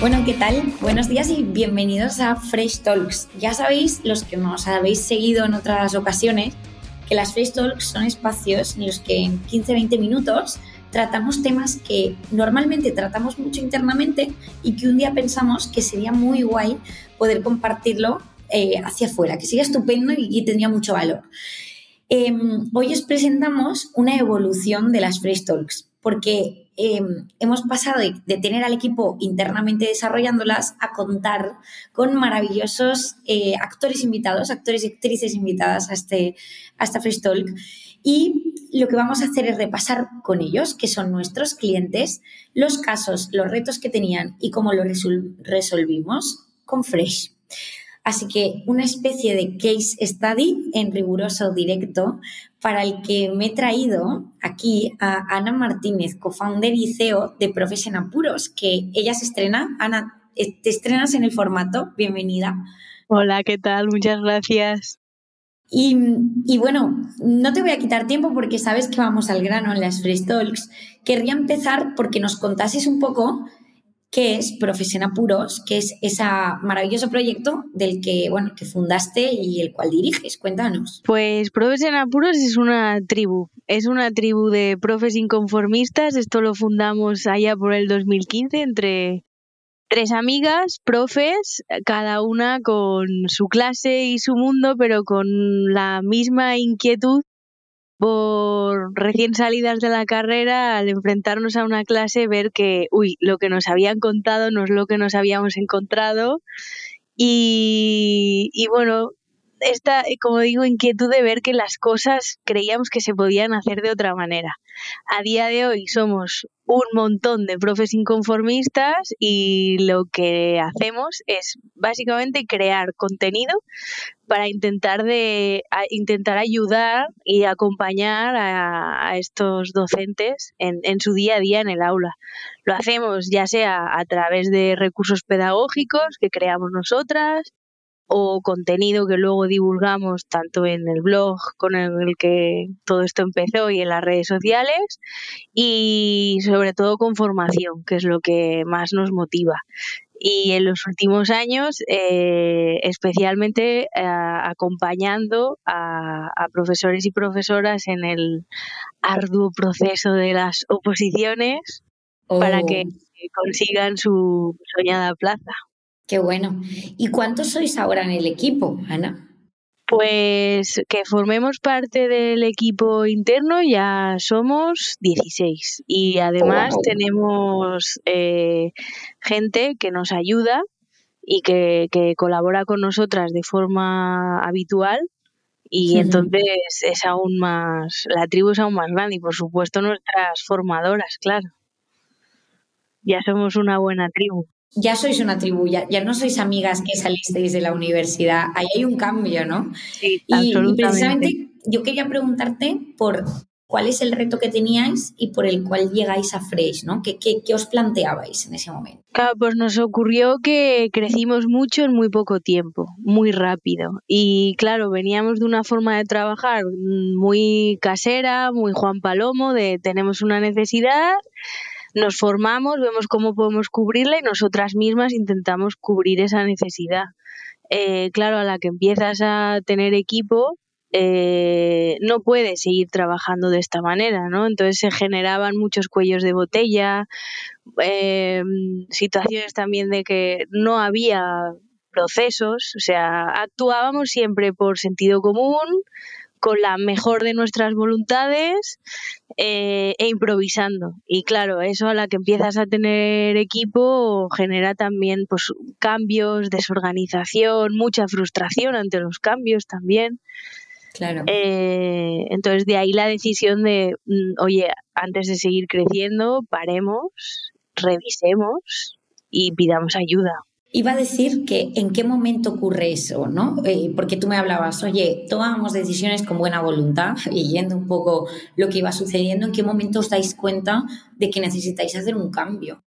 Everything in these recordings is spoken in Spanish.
Bueno, ¿qué tal? Buenos días y bienvenidos a Fresh Talks. Ya sabéis, los que nos habéis seguido en otras ocasiones, que las Fresh Talks son espacios en los que en 15-20 minutos tratamos temas que normalmente tratamos mucho internamente y que un día pensamos que sería muy guay poder compartirlo eh, hacia afuera, que sería estupendo y, tendría mucho valor. Em, hoy os presentamos una evolución de las Fresh Talks, porque Em, hemos pasado de, tener al equipo internamente desarrollándolas a contar con maravillosos eh, actores invitados, actores y actrices invitadas a, este, Fresh Talk. Y lo que vamos a hacer es repasar con ellos, que son nuestros clientes, los casos, los retos que tenían y cómo lo resolvimos con Fresh. Así que una especie de case study en riguroso directo para el que me he traído aquí a Ana Martínez, co-founder y CEO de Profes Apuros, que ella se estrena. Ana, eh, te estrenas en el formato. Bienvenida. Hola, ¿qué tal? Muchas gracias. Y, y, bueno, no te voy a quitar tiempo porque sabes que vamos al grano en las Fresh Talks. Querría empezar porque nos contases un poco que es Profesión Apuros, que es ese maravilloso proyecto del que, bueno, que fundaste y el cual diriges. Cuéntanos. Pues Profesión Apuros es una tribu, es una tribu de profes inconformistas. Esto lo fundamos allá por el 2015 entre tres amigas, profes, cada una con su clase y su mundo, pero con la misma inquietud por recién salidas de la carrera, al enfrentarnos a una clase, ver que, uy, lo que nos habían contado no es lo que nos habíamos encontrado. Y, y bueno, esta, como digo, inquietud de ver que las cosas creíamos que se podían hacer de otra manera. A día de hoy somos un montón de profes inconformistas y lo que hacemos es básicamente crear contenido para intentar de intentar ayudar y acompañar a, estos docentes en, en, su día a día en el aula. Lo hacemos ya sea a través de recursos pedagógicos que creamos nosotras, o contenido que luego divulgamos tanto en el blog con el que todo esto empezó y en las redes sociales y sobre todo con formación, que es lo que más nos motiva. Y en los últimos años, eh, especialmente eh, acompañando a, profesores y profesoras en el arduo proceso de las oposiciones para que oh. consigan su soñada plaza. Qué bueno. ¿Y cuántos sois ahora en el equipo, Ana? Pues que formemos parte del equipo interno ya somos 16 y además tenemos eh, gente que nos ayuda y que, colabora con nosotras de forma habitual y entonces es aún más, la tribu es aún más grande y por supuesto nuestras formadoras, claro. Ya somos una buena tribu ya sois una tribu, ya, no sois amigas que salisteis de la universidad, ahí hay un cambio, ¿no? Sí, y, y, precisamente yo quería preguntarte por cuál es el reto que teníais y por el cual llegáis a Fresh, ¿no? ¿Qué, qué, os planteabais en ese momento? Claro, pues nos ocurrió que crecimos mucho en muy poco tiempo, muy rápido. Y claro, veníamos de una forma de trabajar muy casera, muy Juan Palomo, de tenemos una necesidad nos formamos, vemos cómo podemos cubrirla y nosotras mismas intentamos cubrir esa necesidad. Eh, claro, a la que empiezas a tener equipo, eh, no puedes seguir trabajando de esta manera, ¿no? Entonces se generaban muchos cuellos de botella, eh, situaciones también de que no había procesos, o sea, actuábamos siempre por sentido común, con la mejor de nuestras voluntades eh, e improvisando. Y claro, eso a la que empiezas a tener equipo genera también pues, cambios, desorganización, mucha frustración ante los cambios también. Claro. Eh, entonces de ahí la decisión de, mm, oye, antes de seguir creciendo, paremos, revisemos y pidamos ayuda. Iba a decir que en qué momento ocurre eso, ¿no? Eh, porque tú me hablabas, oye, tomábamos decisiones con buena voluntad y yendo un poco lo que iba sucediendo, ¿en qué momento os dais cuenta de que necesitáis hacer un cambio?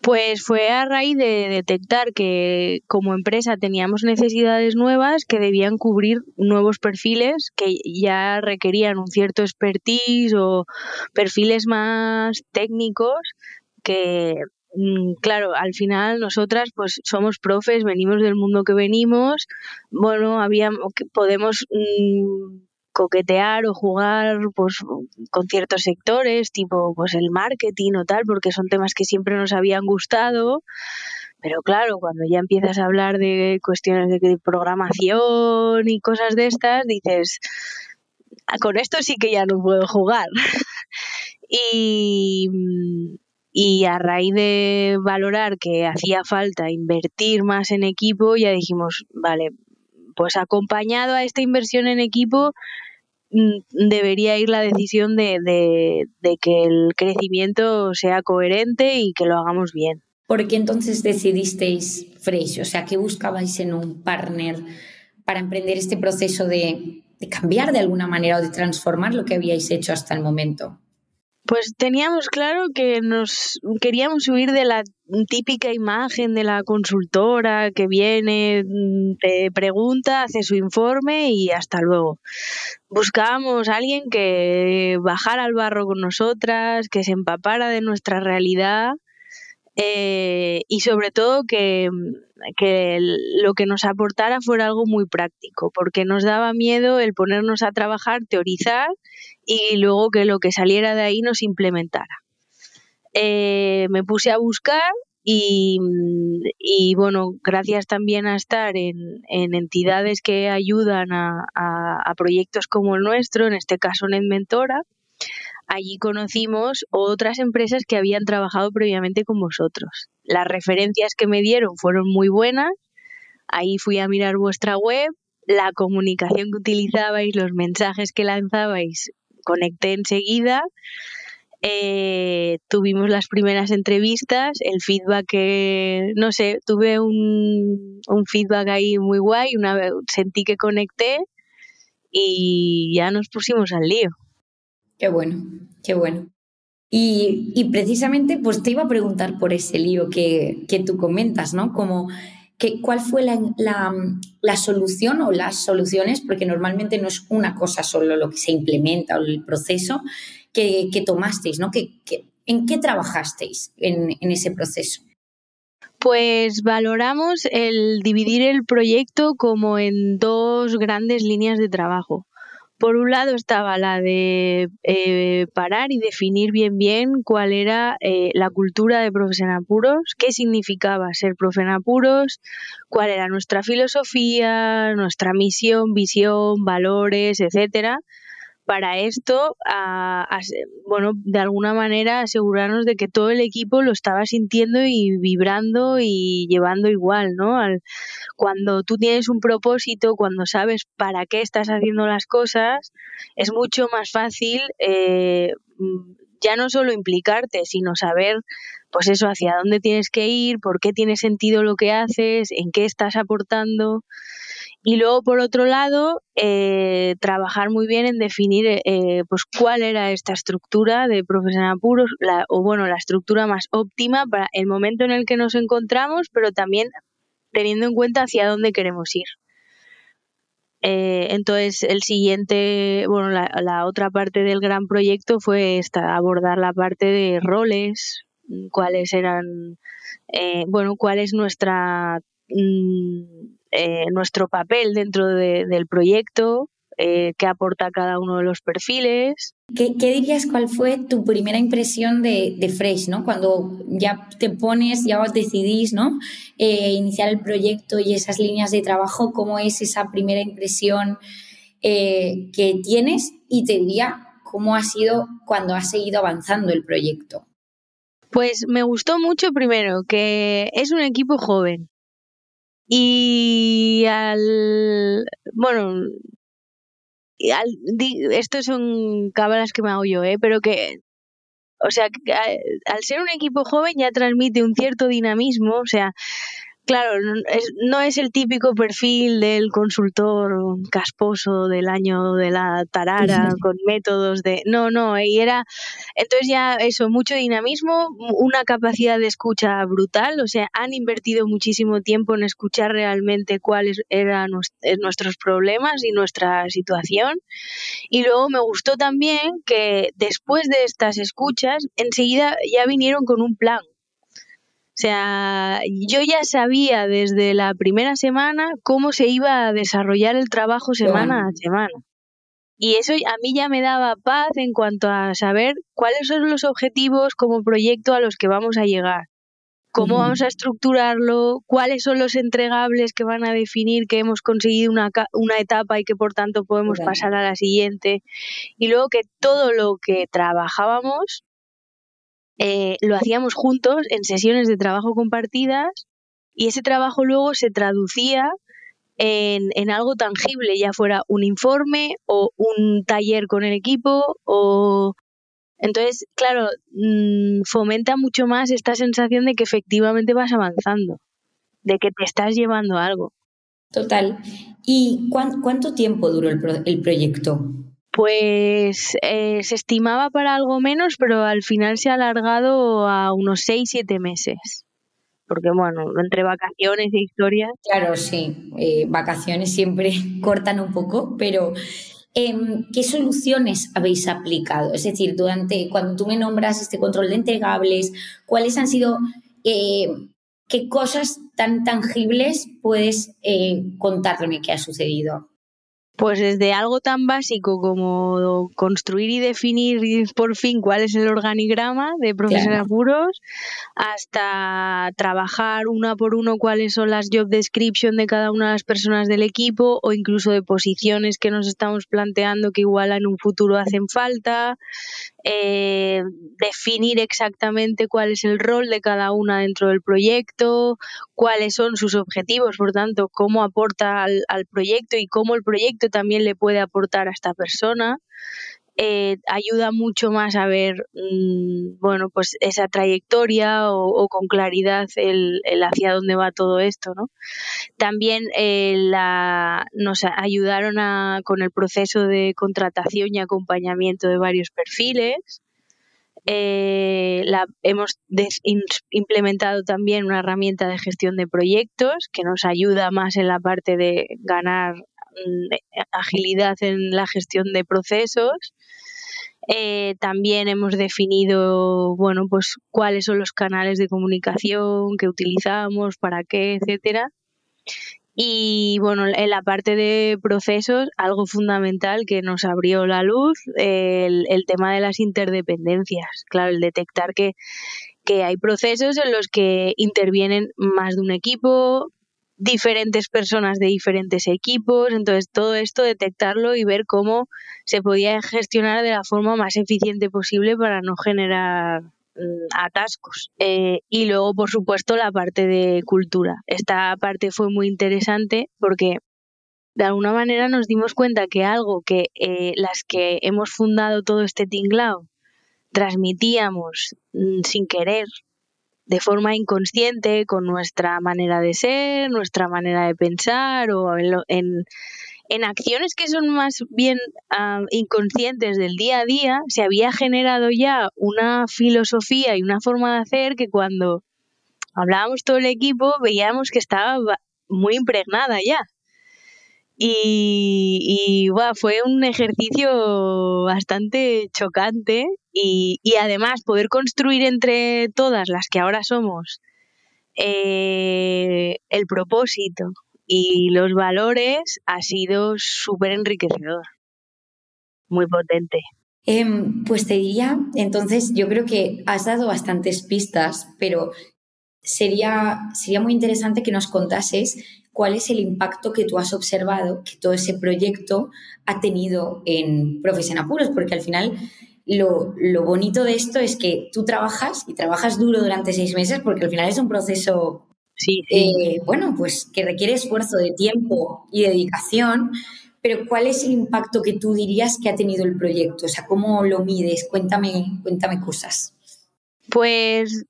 Pues fue a raíz de detectar que como empresa teníamos necesidades nuevas que debían cubrir nuevos perfiles que ya requerían un cierto expertise o perfiles más técnicos que claro, al final nosotras pues somos profes, venimos del mundo que venimos, bueno, había, podemos mm, coquetear o jugar pues con ciertos sectores, tipo pues el marketing o tal, porque son temas que siempre nos habían gustado. Pero claro, cuando ya empiezas a hablar de cuestiones de programación y cosas de estas, dices, ah, con esto sí que ya no puedo jugar. y, y a raíz de valorar que hacía falta invertir más en equipo, ya dijimos, vale, pues acompañado a esta inversión en equipo mm, debería ir la decisión de, que el crecimiento sea coherente y que lo hagamos bien. ¿Por qué entonces decidisteis Fresh? O sea, ¿qué buscabais en un partner para emprender este proceso de cambiar de alguna manera o de transformar lo que habíais hecho hasta el momento? Pues teníamos claro que nos queríamos huir de la típica imagen de la consultora que viene, te pregunta, hace su informe y hasta luego. Buscábamos a alguien que bajara al barro con nosotras, que se empapara de nuestra realidad eh, y sobre todo que, que lo que nos aportara fuera algo muy práctico, porque nos daba miedo el ponernos a trabajar, teorizar y luego que lo que saliera de ahí nos implementara. Eh, me puse a buscar y, bueno, gracias también a estar en, entidades que ayudan a, a, proyectos como el nuestro, en este caso en Mentora, allí conocimos otras empresas que habían trabajado previamente con vosotros. Las referencias que me dieron fueron muy buenas. Ahí fui a mirar vuestra web, la comunicación que utilizabais, los mensajes que lanzabais, conecté enseguida. Eh, tuvimos las primeras entrevistas, el feedback que, no sé, tuve un, feedback ahí muy guay, una sentí que conecté y ya nos pusimos al lío. Qué bueno, qué bueno. Y, precisamente, pues te iba a preguntar por ese lío que, tú comentas, ¿no? Como que, ¿cuál fue la, solución o las soluciones? Porque normalmente no es una cosa solo lo que se implementa o el proceso que, tomasteis, ¿no? Que, ¿En qué trabajasteis en, en ese proceso? Pues valoramos el dividir el proyecto como en dos grandes líneas de trabajo. Por un lado estaba la de eh, parar y definir bien bien cuál era eh, la cultura de Profes en Apuros, qué significaba ser profe en Apuros, cuál era nuestra filosofía, nuestra misión, visión, valores, etcétera, para esto, bueno, de alguna manera asegurarnos de que todo el equipo lo estaba sintiendo y vibrando y llevando igual, ¿no? cuando tú tienes un propósito, cuando sabes para qué estás haciendo las cosas, es mucho más fácil eh, ya no solo implicarte, sino saber, pues eso, hacia dónde tienes que ir, por qué tiene sentido lo que haces, en qué estás aportando. Y luego, por otro lado, eh, trabajar muy bien en definir eh, pues cuál era esta estructura de profesional puros, o bueno, la estructura más óptima para el momento en el que nos encontramos, pero también teniendo en cuenta hacia dónde queremos ir. Eh, entonces, el siguiente, bueno, la, la, otra parte del gran proyecto fue abordar la parte de roles, cuáles eran, bueno, cuál es nuestra mm, eh, nuestro papel dentro del proyecto, eh, qué aporta cada uno de los perfiles. ¿Qué, dirías cuál fue tu primera impresión de, Fresh, ¿no? Cuando ya te pones, ya os decidís, ¿no? Eh, iniciar el proyecto y esas líneas de trabajo, ¿cómo es esa primera impresión que tienes? Y te diría cómo ha sido cuando has seguido avanzando el proyecto. Pues me gustó mucho primero que es un equipo joven, y al. Bueno. Al, estos son cábalas que me hago yo, ¿eh? Pero que. O sea, al ser un equipo joven ya transmite un cierto dinamismo, o sea, Claro, no es el típico perfil del consultor casposo del año de la tarara con métodos de... No, no, y era... Entonces ya eso, mucho dinamismo, una capacidad de escucha brutal, o sea, han invertido muchísimo tiempo en escuchar realmente cuáles eran eh, nuestros problemas y nuestra situación. Y luego me gustó también que después de estas escuchas, enseguida ya vinieron con un plan sea, yo ya sabía desde la primera semana cómo se iba a desarrollar el trabajo semana a semana. Y eso a mí ya me daba paz en cuanto a saber cuáles son los objetivos como proyecto a los que vamos a llegar, cómo vamos a estructurarlo, cuáles son los entregables que van a definir que hemos conseguido una, una etapa y que por tanto podemos pasar a la siguiente. Y luego que todo lo que trabajábamos eh, lo hacíamos juntos en sesiones de trabajo compartidas y ese trabajo luego se traducía en, en, algo tangible, ya fuera un informe o un taller con el equipo o... Entonces, claro, mm, fomenta mucho más esta sensación de que efectivamente vas avanzando, de que te estás llevando algo. Total. ¿Y cuánto tiempo duró el, el proyecto? Pues eh, se estimaba para algo menos, pero al final se ha alargado a unos 6-7 meses. Porque bueno, entre vacaciones e historias. Claro, sí, eh, vacaciones siempre cortan un poco, pero em, ¿qué soluciones habéis aplicado? Es decir, durante cuando tú me nombras este control de entregables, ¿cuáles han sido, eh, qué cosas tan tangibles puedes contarme que ha sucedido? Pues desde algo tan básico como construir y definir por fin cuál es el organigrama de profesores apuros, hasta trabajar una por uno cuáles son las job description de cada una de las personas del equipo o incluso de posiciones que nos estamos planteando que igual en un futuro hacen falta, eh, definir exactamente cuál es el rol de cada una dentro del proyecto, cuáles son sus objetivos, por tanto, cómo aporta al, proyecto y cómo el proyecto también le puede aportar a esta persona. Eh, ayuda mucho más a ver mm, bueno pues esa trayectoria o, con claridad el, hacia dónde va todo esto ¿no? también eh, la, nos ayudaron con el proceso de contratación y acompañamiento de varios perfiles eh, la, hemos implementado también una herramienta de gestión de proyectos que nos ayuda más en la parte de ganar agilidad en la gestión de procesos. Eh, también hemos definido, bueno, pues cuáles son los canales de comunicación que utilizamos, para qué, etcétera. Y bueno, en la parte de procesos, algo fundamental que nos abrió la luz, el, tema de las interdependencias. Claro, el detectar que, que hay procesos en los que intervienen más de un equipo, diferentes personas de diferentes equipos, entonces todo esto detectarlo y ver cómo se podía gestionar de la forma más eficiente posible para no generar Mm, atascos. Eh, y luego, por supuesto, la parte de cultura. Esta parte fue muy interesante porque de alguna manera nos dimos cuenta que algo que eh, las que hemos fundado todo este tinglao transmitíamos mm, sin querer, de forma inconsciente, con nuestra manera de ser, nuestra manera de pensar o en en acciones que son más bien inconscientes del día a día, se había generado ya una filosofía y una forma de hacer que cuando hablábamos todo el equipo veíamos que estaba muy impregnada ya. Y, fue un ejercicio bastante chocante y, además poder construir entre todas las que ahora somos eh, el propósito, y los valores ha sido súper enriquecedor, muy potente. Em, pues te diría, entonces yo creo que has dado bastantes pistas, pero sería, sería muy interesante que nos contases cuál es el impacto que tú has observado que todo ese proyecto ha tenido en Profes Apuros, porque al final lo, lo, bonito de esto es que tú trabajas y trabajas duro durante seis meses, porque al final es un proceso Sí, eh, bueno, pues que requiere esfuerzo de tiempo y dedicación, pero ¿cuál es el impacto que tú dirías que ha tenido el proyecto? O sea, ¿cómo lo mides? Cuéntame, cuéntame cosas. Pues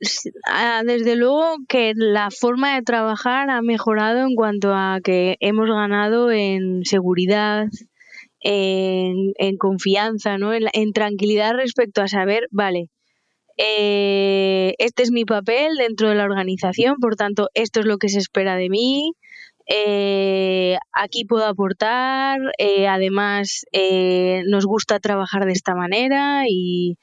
ah, desde luego que la forma de trabajar ha mejorado en cuanto a que hemos ganado en seguridad, en, confianza, ¿no? en tranquilidad respecto a saber, vale, eh, este es mi papel dentro de la organización, por tanto, esto es lo que se espera de mí. Eh, aquí puedo aportar, eh, además nos gusta trabajar de esta manera y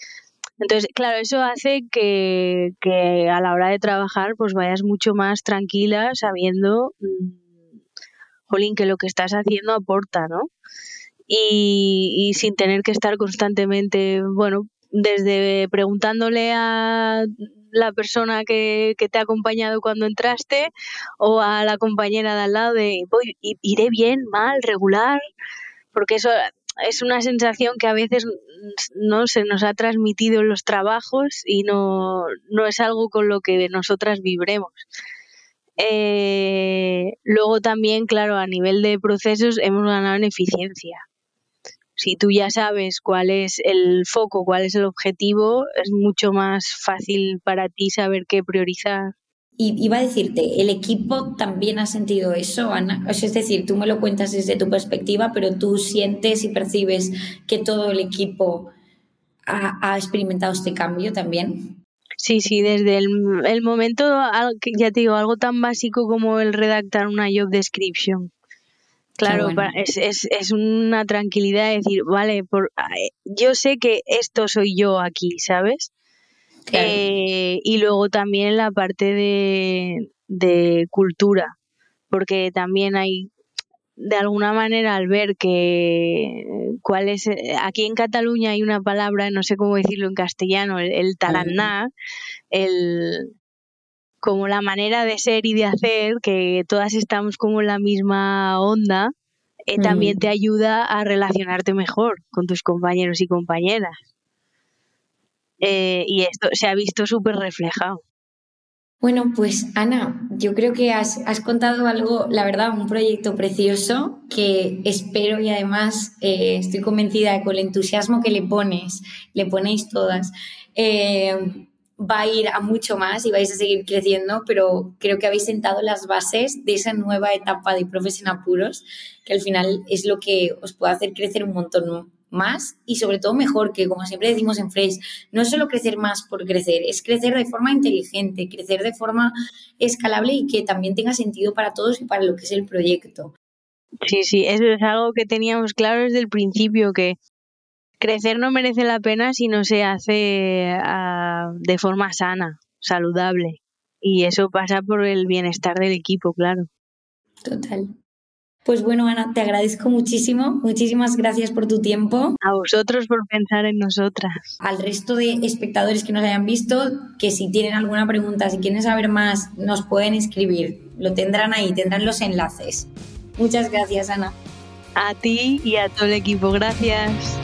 Entonces, claro, eso hace que, que, a la hora de trabajar pues vayas mucho más tranquila sabiendo, mm, jolín, que lo que estás haciendo aporta, ¿no? Y, sin tener que estar constantemente, bueno, desde preguntándole a la persona que, te ha acompañado cuando entraste o a la compañera de al lado de iré bien, mal, regular, porque eso es una sensación que a veces no se nos ha transmitido en los trabajos y no, no es algo con lo que nosotras vibremos. Eh, luego también, claro, a nivel de procesos hemos ganado en eficiencia. Si tú ya sabes cuál es el foco, cuál es el objetivo, es mucho más fácil para ti saber qué priorizar. Y iba a decirte, ¿el equipo también ha sentido eso, Ana? Es decir, tú me lo cuentas desde tu perspectiva, pero tú sientes y percibes que todo el equipo ha, experimentado este cambio también. Sí, sí, desde el, el momento, ya te digo, algo tan básico como el redactar una job description. Claro, es, es, es, una tranquilidad decir, vale, por, yo sé que esto soy yo aquí, ¿sabes? Eh, y luego también la parte de, de cultura, porque también hay, de alguna manera, al ver que cuál es, aquí en Cataluña hay una palabra, no sé cómo decirlo en castellano, el, el el como la manera de ser y de hacer, que todas estamos como en la misma onda, eh, también te ayuda a relacionarte mejor con tus compañeros y compañeras. Eh, y esto se ha visto súper reflejado. Bueno, pues Ana, yo creo que has, contado algo, la verdad, un proyecto precioso que espero y además eh, estoy convencida de con el entusiasmo que le pones, le ponéis todas, eh, va a ir a mucho más y vais a seguir creciendo, pero creo que habéis sentado las bases de esa nueva etapa de profes en apuros, que al final es lo que os puede hacer crecer un montón más y sobre todo mejor, que como siempre decimos en Fresh, no es solo crecer más por crecer, es crecer de forma inteligente, crecer de forma escalable y que también tenga sentido para todos y para lo que es el proyecto. Sí, sí, eso es algo que teníamos claro desde el principio, que crecer no merece la pena si no se hace ah, de forma sana, saludable. Y eso pasa por el bienestar del equipo, claro. Total. Pues bueno, Ana, te agradezco muchísimo. Muchísimas gracias por tu tiempo. A vosotros por pensar en nosotras. Al resto de espectadores que nos hayan visto, que si tienen alguna pregunta, si quieren saber más, nos pueden escribir. Lo tendrán ahí, tendrán los enlaces. Muchas gracias, Ana. A ti y a todo el equipo. Gracias.